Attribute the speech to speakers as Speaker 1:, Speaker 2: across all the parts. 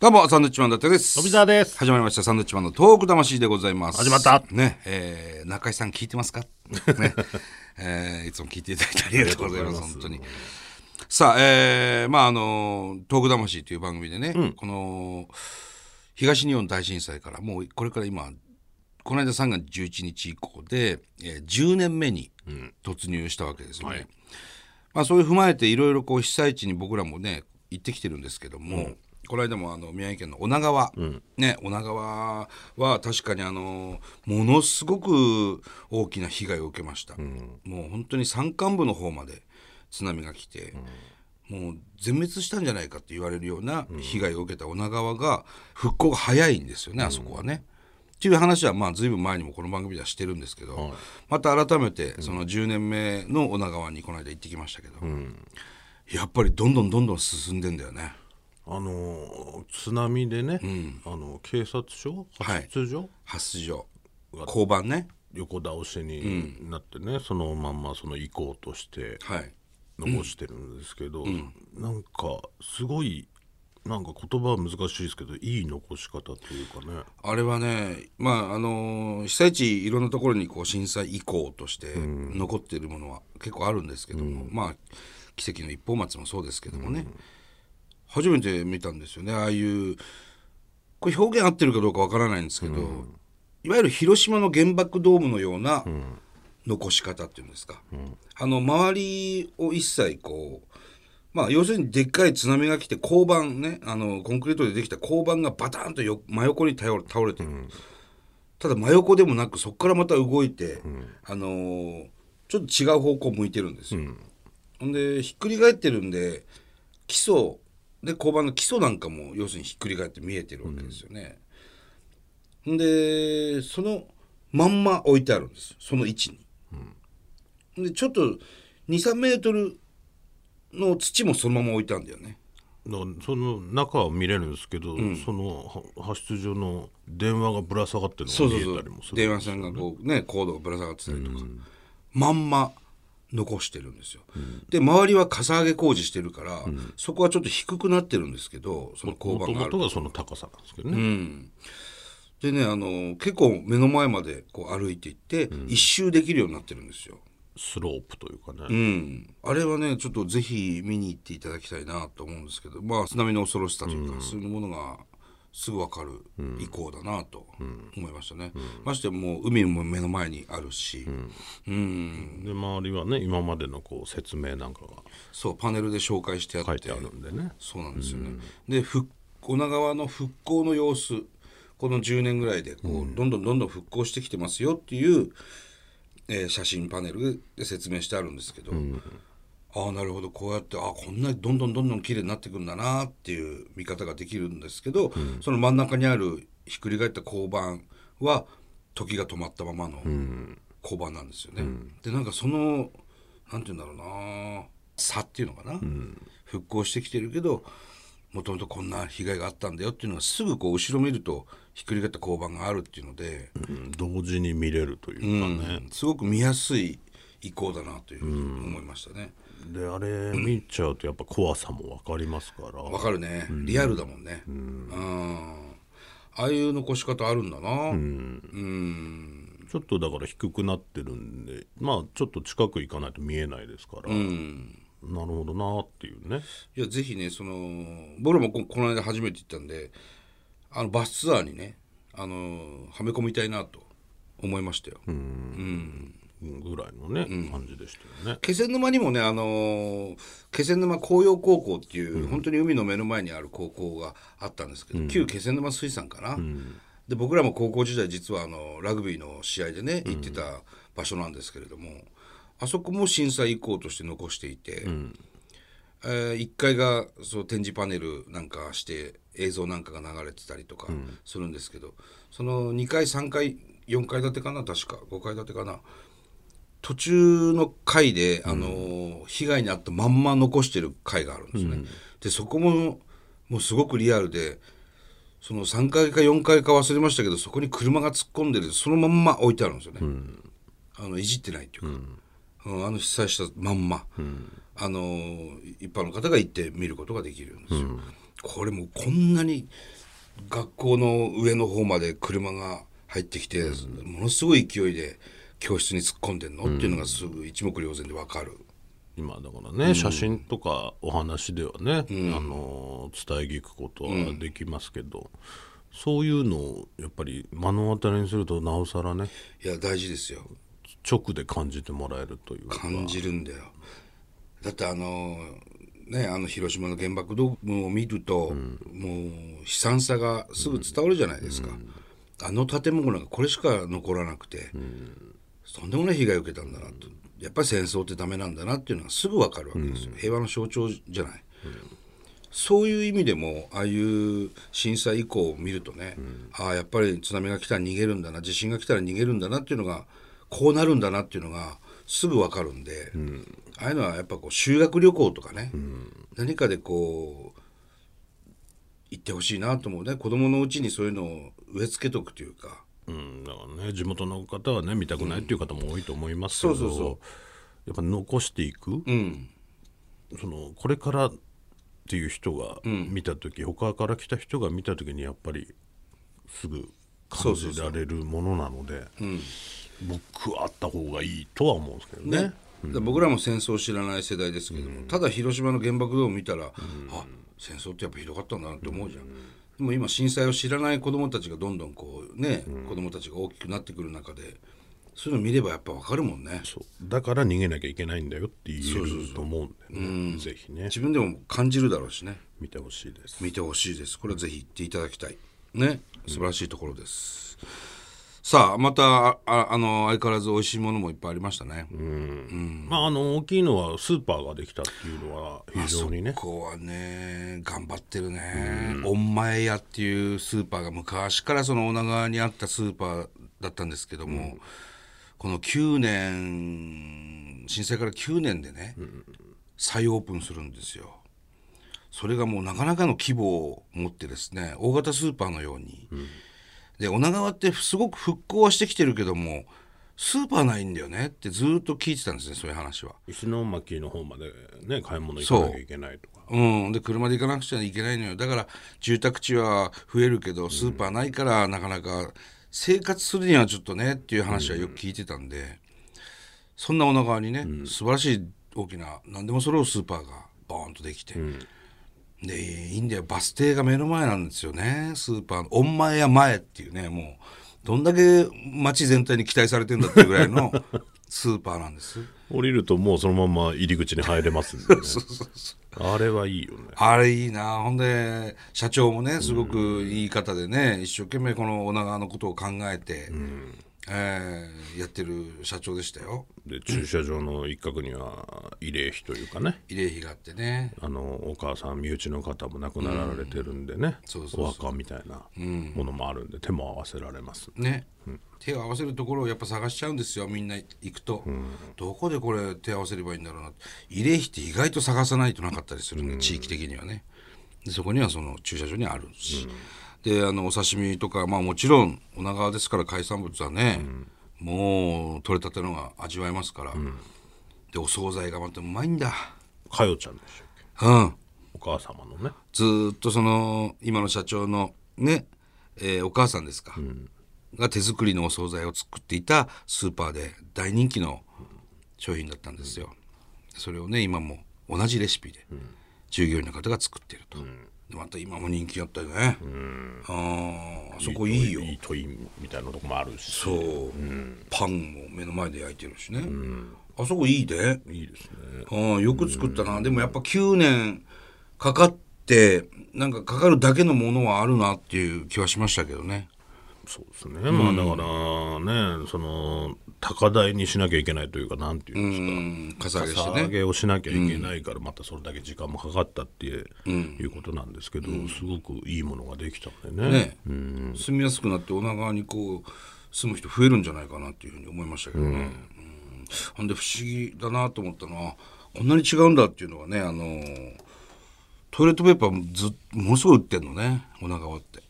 Speaker 1: どうも、サンドウィッチマン伊達です。
Speaker 2: 富澤です。
Speaker 1: 始まりました、サンドウィッチマンのトーク魂でございます。
Speaker 2: 始まった。
Speaker 1: ね、えー、中井さん聞いてますか？ね、えー、いつも聞いていただいてありがとうございます、本当に。さあ、えー、まああの、トーク魂という番組でね、この、東日本大震災から、もうこれから今、この間3月11日以降で、えー、10年目に突入したわけですよね。
Speaker 2: はい。
Speaker 1: まあ、そういう踏まえていろいろこう被災地に僕らもね行ってきてるんですけども、この間もあの宮城県の女川、ね女川は確かにあのものすごく大きな被害を受けました、もう本当に山間部の方まで津波が来て、もう全滅したんじゃないかって言われるような被害を受けた女川が復興が早いんですよね、あそこはね。っていう話はまあ随分前にもこの番組ではしてるんですけど、また改めてその10年目の女川にこの間行ってきましたけど、やっぱりどんどんどんどん進んでんだよね。
Speaker 2: あのー津波でね、あの警察署？
Speaker 1: はい。
Speaker 2: 発出所、
Speaker 1: 発出所。交番ね。
Speaker 2: 横倒しになってね、そのまんまその行こうとして
Speaker 1: はい。
Speaker 2: 残してるんですけど、なんかすごいなんか言葉は難しいですけどいい残し方というかね。
Speaker 1: あれはねまああの被災地いろんなところにこう震災遺構として残っているものは結構あるんですけども、まあ奇跡の一本松もそうですけどもね、初めて見たんですよね。ああいうこれ表現合ってるかどうかわからないんですけど、いわゆる広島の原爆ドームのような残し方っていうんですか、あの周りを一切こうまあ要するにでっかい津波が来て交番ねあのコンクリートでできた交番がバタンとよ真横に倒れてる、ただ真横でもなくそこからまた動いて、あのーちょっと違う方向向いてるんですよ、ほんでひっくり返ってるんで基礎で交番の基礎なんかも要するにひっくり返って見えてるわけですよね、ほん。でそのまんま置いてあるんです。その位置に、でちょっと23メートルの土もそのまま置いてあるんだよね。
Speaker 2: だからその中は見れるんですけど、そのは発出所の電話がぶら下がってるのが見え
Speaker 1: そうそうそう。
Speaker 2: たりもする
Speaker 1: 電話線がこうねコードがぶら下がってたりとか、まんま残してるんですよ、で周りはかさ上げ工事してるから、そこはちょっと低くなってるんですけどその交
Speaker 2: もとも
Speaker 1: 番がある
Speaker 2: と。がその高さなんですけどね、
Speaker 1: でねあの結構目の前までこう歩いていって、一周できるようになってるんですよ。
Speaker 2: スロープというかね、
Speaker 1: うん、あれはねちょっとぜひ見に行っていただきたいなと思うんですけどまあ津波の恐ろしさというか、そういうものがすぐ分かる以降だなと思いましたね、ましてもう海も目の前にあるし、うん。
Speaker 2: で周りはね今までのこう説明なんかが
Speaker 1: そうパネルで紹介してあって。
Speaker 2: 書いてあるんでね。
Speaker 1: そうなんですよね、で復女川の復興の様子この10年ぐらいでこう、どんどんどんどん復興してきてますよっていう、えー写真パネルで説明してあるんですけど、ああなるほど。こうやってあこんなにどんどんどんどん綺麗になってくるんだなっていう見方ができるんですけど、その真ん中にあるひっくり返った交番は時が止まったままの交番なんですよね。でなんかそのなんて言うんだろうな差っていうのかな、復興してきてるけどもともとこんな被害があったんだよっていうのがすぐこう後ろ見るとひっくり返った交番があるっていうので、
Speaker 2: うん。同時に見れるというかね、
Speaker 1: すごく見やすい移行だなというふうに思いましたね。
Speaker 2: であれ見ちゃうとやっぱ怖さも分かりますから、
Speaker 1: わかるね、リアルだもんね。うんああいう残し方あるんだな。うん。
Speaker 2: ちょっとだから低くなってるんでまあちょっと近く行かないと見えないですから、なるほどなっていうね
Speaker 1: いやぜひねその僕らもここの間初めて行ったんであのバスツアーにねあのはめ込みたいなと思いましたよ。
Speaker 2: ぐらいのね、感じでしたよね。
Speaker 1: 気仙沼にもね、あのー気仙沼紅葉高校っていう、本当に海の目の前にある高校があったんですけど、旧気仙沼水産かな、で僕らも高校時代実はあのラグビーの試合でね行ってた場所なんですけれども、あそこも震災遺構として残していて、えー1階がそう展示パネルなんかして映像なんかが流れてたりとかするんですけど、その2階3階4階建てかな確か5階建てかな途中の階で、あのー被害に遭ったまんま残してる階があるんですね。でそこももうすごくリアルでその3階か4階か忘れましたけどそこに車が突っ込んでるそのまんま置いてあるんですよね。あのいじってないっていうか、うん。あの被災したまんま、あのー一般の方が行って見ることができるんですよ。これもうこんなに学校の上の方まで車が入ってきて、ものすごい勢いで教室に突っ込んでんの、っていうのがすぐ一目瞭然でわかる。
Speaker 2: 今だからね、写真とかお話ではね、あの伝え聞くことはできますけど、そういうのをやっぱり目の当たりにするとなおさらね
Speaker 1: いや大事ですよ。
Speaker 2: 直で感じてもらえるというか。
Speaker 1: 感じるんだよ。だってあのねあの広島の原爆ドームを見ると、もう悲惨さがすぐ伝わるじゃないですか、あの建物がこれしか残らなくて、とんでもない被害を受けたんだなと。やっぱり戦争ってダメなんだなっていうのがすぐ分かるわけですよ、平和の象徴じゃない、そういう意味でもああいう震災以降を見るとね、ああやっぱり津波が来たら逃げるんだな地震が来たら逃げるんだなっていうのがこうなるんだなっていうのがすぐ分かるんで、ああいうのはやっぱこう修学旅行とかね、何かでこう行ってほしいなと思うね。子供のうちにそういうのを植え付けとくというか。
Speaker 2: うん、だからね地元の方はね見たくないっていう方も多いと思いますけど、
Speaker 1: そうそうそう。
Speaker 2: やっぱ残していく、
Speaker 1: うん。
Speaker 2: そのこれからっていう人が見た時、他から来た人が見た時にやっぱりすぐ感じられるものなので僕はあった方がいいとは思うんですけどね。
Speaker 1: ね。で僕らも戦争を知らない世代ですけども、ただ広島の原爆ドーム見たら、あ戦争ってやっぱひどかったんだなって思うじゃん、でも今震災を知らない子どもたちがどんどんこうね、子どもたちが大きくなってくる中でそういうの見ればやっぱ分かるもんね。
Speaker 2: だから逃げなきゃいけないんだよって言えると思うんでね。ぜひね。
Speaker 1: 自分でも感じるだろうしね。
Speaker 2: 見てほしいです。
Speaker 1: 見てほしいです。これはぜひ行っていただきたい。ね。素晴らしいところです、さあまたああの相変わらず美味しいものもいっぱいありましたね、
Speaker 2: まああの大きいのはスーパーができたっていうのは非常にね。
Speaker 1: ここはね頑張ってるね。御前屋っていうスーパーが昔からその女川にあったスーパーだったんですけども、この9年震災から9年でね、再オープンするんですよ。それがもうなかなかの規模を持ってですね大型スーパーのように、で女川ってすごく復興はしてきてるけどもスーパーないんだよねってずっと聞いてたんですねそういう話は。
Speaker 2: 石巻の方までね買い物行かなきゃいけないとか。
Speaker 1: う。ん、で車で行かなくちゃいけないのよ。だから住宅地は増えるけどスーパーないからなかなか生活するにはちょっとねっていう話はよく聞いてたんで、そんな女川にね、素晴らしい大きな何でも揃うスーパーがボーンとできて、でいいんだよバス停が目の前なんですよね。スーパーの御前や前っていうねもうどんだけ街全体に期待されてんだっていうぐらいの スーパーなんです。
Speaker 2: 降りるともうそのまま入り口に入れますんでね。あれはいいよね。
Speaker 1: あれいいな。ほんで社長もねすごくいい方でね、一生懸命この女川のことを考えて、えーやってる社長でしたよ。
Speaker 2: で駐車場の一角には慰霊碑というかね。
Speaker 1: 慰霊碑があってね。
Speaker 2: あのお母さん身内の方も亡くなられてるんでね、
Speaker 1: そうそう
Speaker 2: お墓みたいなものもあるんで手も合わせられます。
Speaker 1: ね、手を合わせるところをやっぱ探しちゃうんですよみんな行くと、どこでこれ手を合わせればいいんだろうな慰霊碑って意外と探さないとなかったりするんで、地域的にはね。でそこにはその駐車場にあるし、であのお刺身とかまあもちろん女川ですから海産物はね、もう取れたてのが味わえますから、でお惣菜がまたうまいんだ。
Speaker 2: かよちゃんでしたっけ？
Speaker 1: うん。
Speaker 2: お母様のね。
Speaker 1: ずーっとその今の社長のね、えーお母さんですか、が手作りのお惣菜を作っていたスーパーで大人気の商品だったんですよ、それをね今も同じレシピで従業員の方が作っていると、でまた今も人気あったよね、あーあそこいいよ。
Speaker 2: いいといみたいなとこもあるし。
Speaker 1: そう、パンも目の前で焼いてるしね、あそこいいで。
Speaker 2: いいですね。
Speaker 1: ああよく作ったな、でもやっぱ9年かかってなんかかかるだけのものはあるなっていう気はしましたけどね
Speaker 2: そうですね、まあだからねその高台にしなきゃいけないというかなんていうんですか、
Speaker 1: うん。かさ上げ
Speaker 2: をしなきゃいけないから、またそれだけ時間もかかったっていう,、ことなんですけど、すごくいいものができたんでね。
Speaker 1: ね、住みやすくなって女川にこう住む人増えるんじゃないかなっていうふうに思いましたけどね、うん。ほん。で不思議だなと思ったのはこんなに違うんだっていうのはねあのトイレットペーパーずものすごい売ってんのね女川って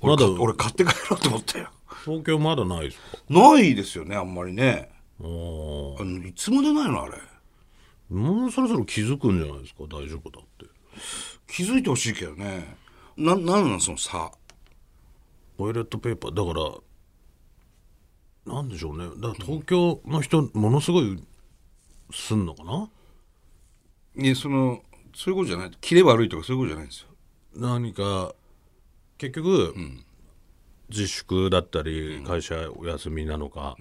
Speaker 1: 俺
Speaker 2: まだ
Speaker 1: か俺買って帰ろうと思ったよ。
Speaker 2: 東京まだないですか？
Speaker 1: ないですよねあんまりね。あのいつまでないのあれ。
Speaker 2: もうそろそろ気づくんじゃないですか？大丈夫だって。
Speaker 1: 気づいてほしいけどね。ななんなんその差。
Speaker 2: トイレットペーパー。だからなんでしょうね。だから東京の人ものすごいすんのかな？い
Speaker 1: やそのそういうことじゃない。キレ悪いとかそういうことじゃないんですよ。
Speaker 2: 何か結局、自粛だったり会社お休みなのか、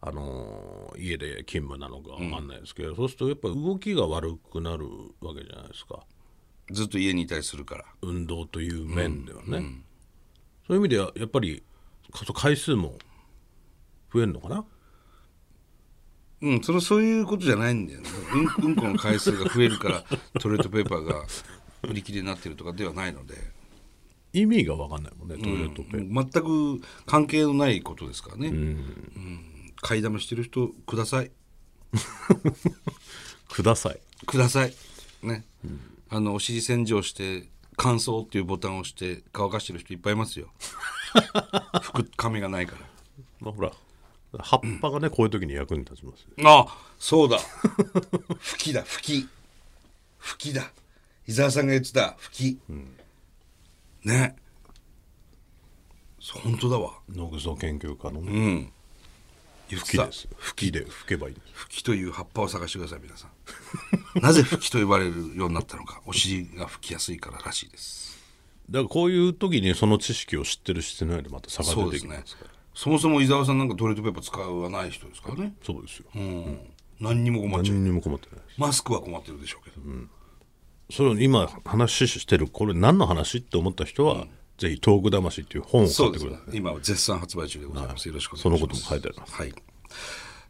Speaker 2: あのー家で勤務なのかわかんないですけど、そうするとやっぱ動きが悪くなるわけじゃないですか。
Speaker 1: ずっと家にいたりするから。
Speaker 2: 運動という面ではね、そういう意味ではやっぱり回数も増えるのかな？
Speaker 1: うんそのそういうことじゃないんだよね。うんうんこの回数が増えるからトイレットペーパーが売り切れになってるとかではないので
Speaker 2: 意味が分かんないもんねトイレットペー
Speaker 1: 全く関係のないことですからね、うん。買いだめしてる人ください。
Speaker 2: パー、ください。
Speaker 1: ください。ね、あのお尻洗浄して乾燥っていうボタンを押して乾かしてる人いっぱいいますよ。服髪がないから。
Speaker 2: まあほら葉っぱがね、こういう時に役に立ちますよ。
Speaker 1: あそうだ。吹きだ吹き。吹きだ。伊沢さんが言ってた吹き、ねそう本当だわ。
Speaker 2: 野草研究家のね、
Speaker 1: うん。
Speaker 2: 吹きです吹きで吹けばいいんです。
Speaker 1: 吹きという葉っぱを探してください皆さん。なぜ吹きと呼ばれるようになったのか。お尻が吹きやすいかららしいです。
Speaker 2: だからこういう時にその知識を知ってるしてないでまた差が出てきますから。
Speaker 1: そもそも伊沢さんなんかトイレットペーパー使わない人ですからね。
Speaker 2: そうですよ、
Speaker 1: うん、何にも困っちゃう
Speaker 2: 何にも困ってない
Speaker 1: マスクは困ってるでしょうけど、
Speaker 2: それを今話してるこれ何の話って思った人は、ぜひ「トーク魂」っていう本を買ってください
Speaker 1: ね今は絶賛発売中でございます、よろしくお願いし
Speaker 2: そ
Speaker 1: ます
Speaker 2: のことも書いてあります
Speaker 1: はい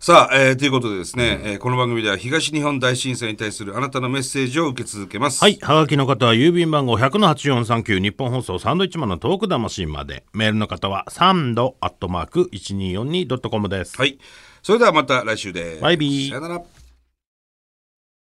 Speaker 1: さあ、えーということでですね、えーこの番組では東日本大震災に対するあなたのメッセージを受け続けます。
Speaker 2: はい。はがきの方は郵便番号100-8439日本放送サンドイッチマンのトーク魂まで。メールの方はサンドアットマーク 1242.com です。
Speaker 1: はい。それではまた来週です。
Speaker 2: バイビー
Speaker 1: さよなら。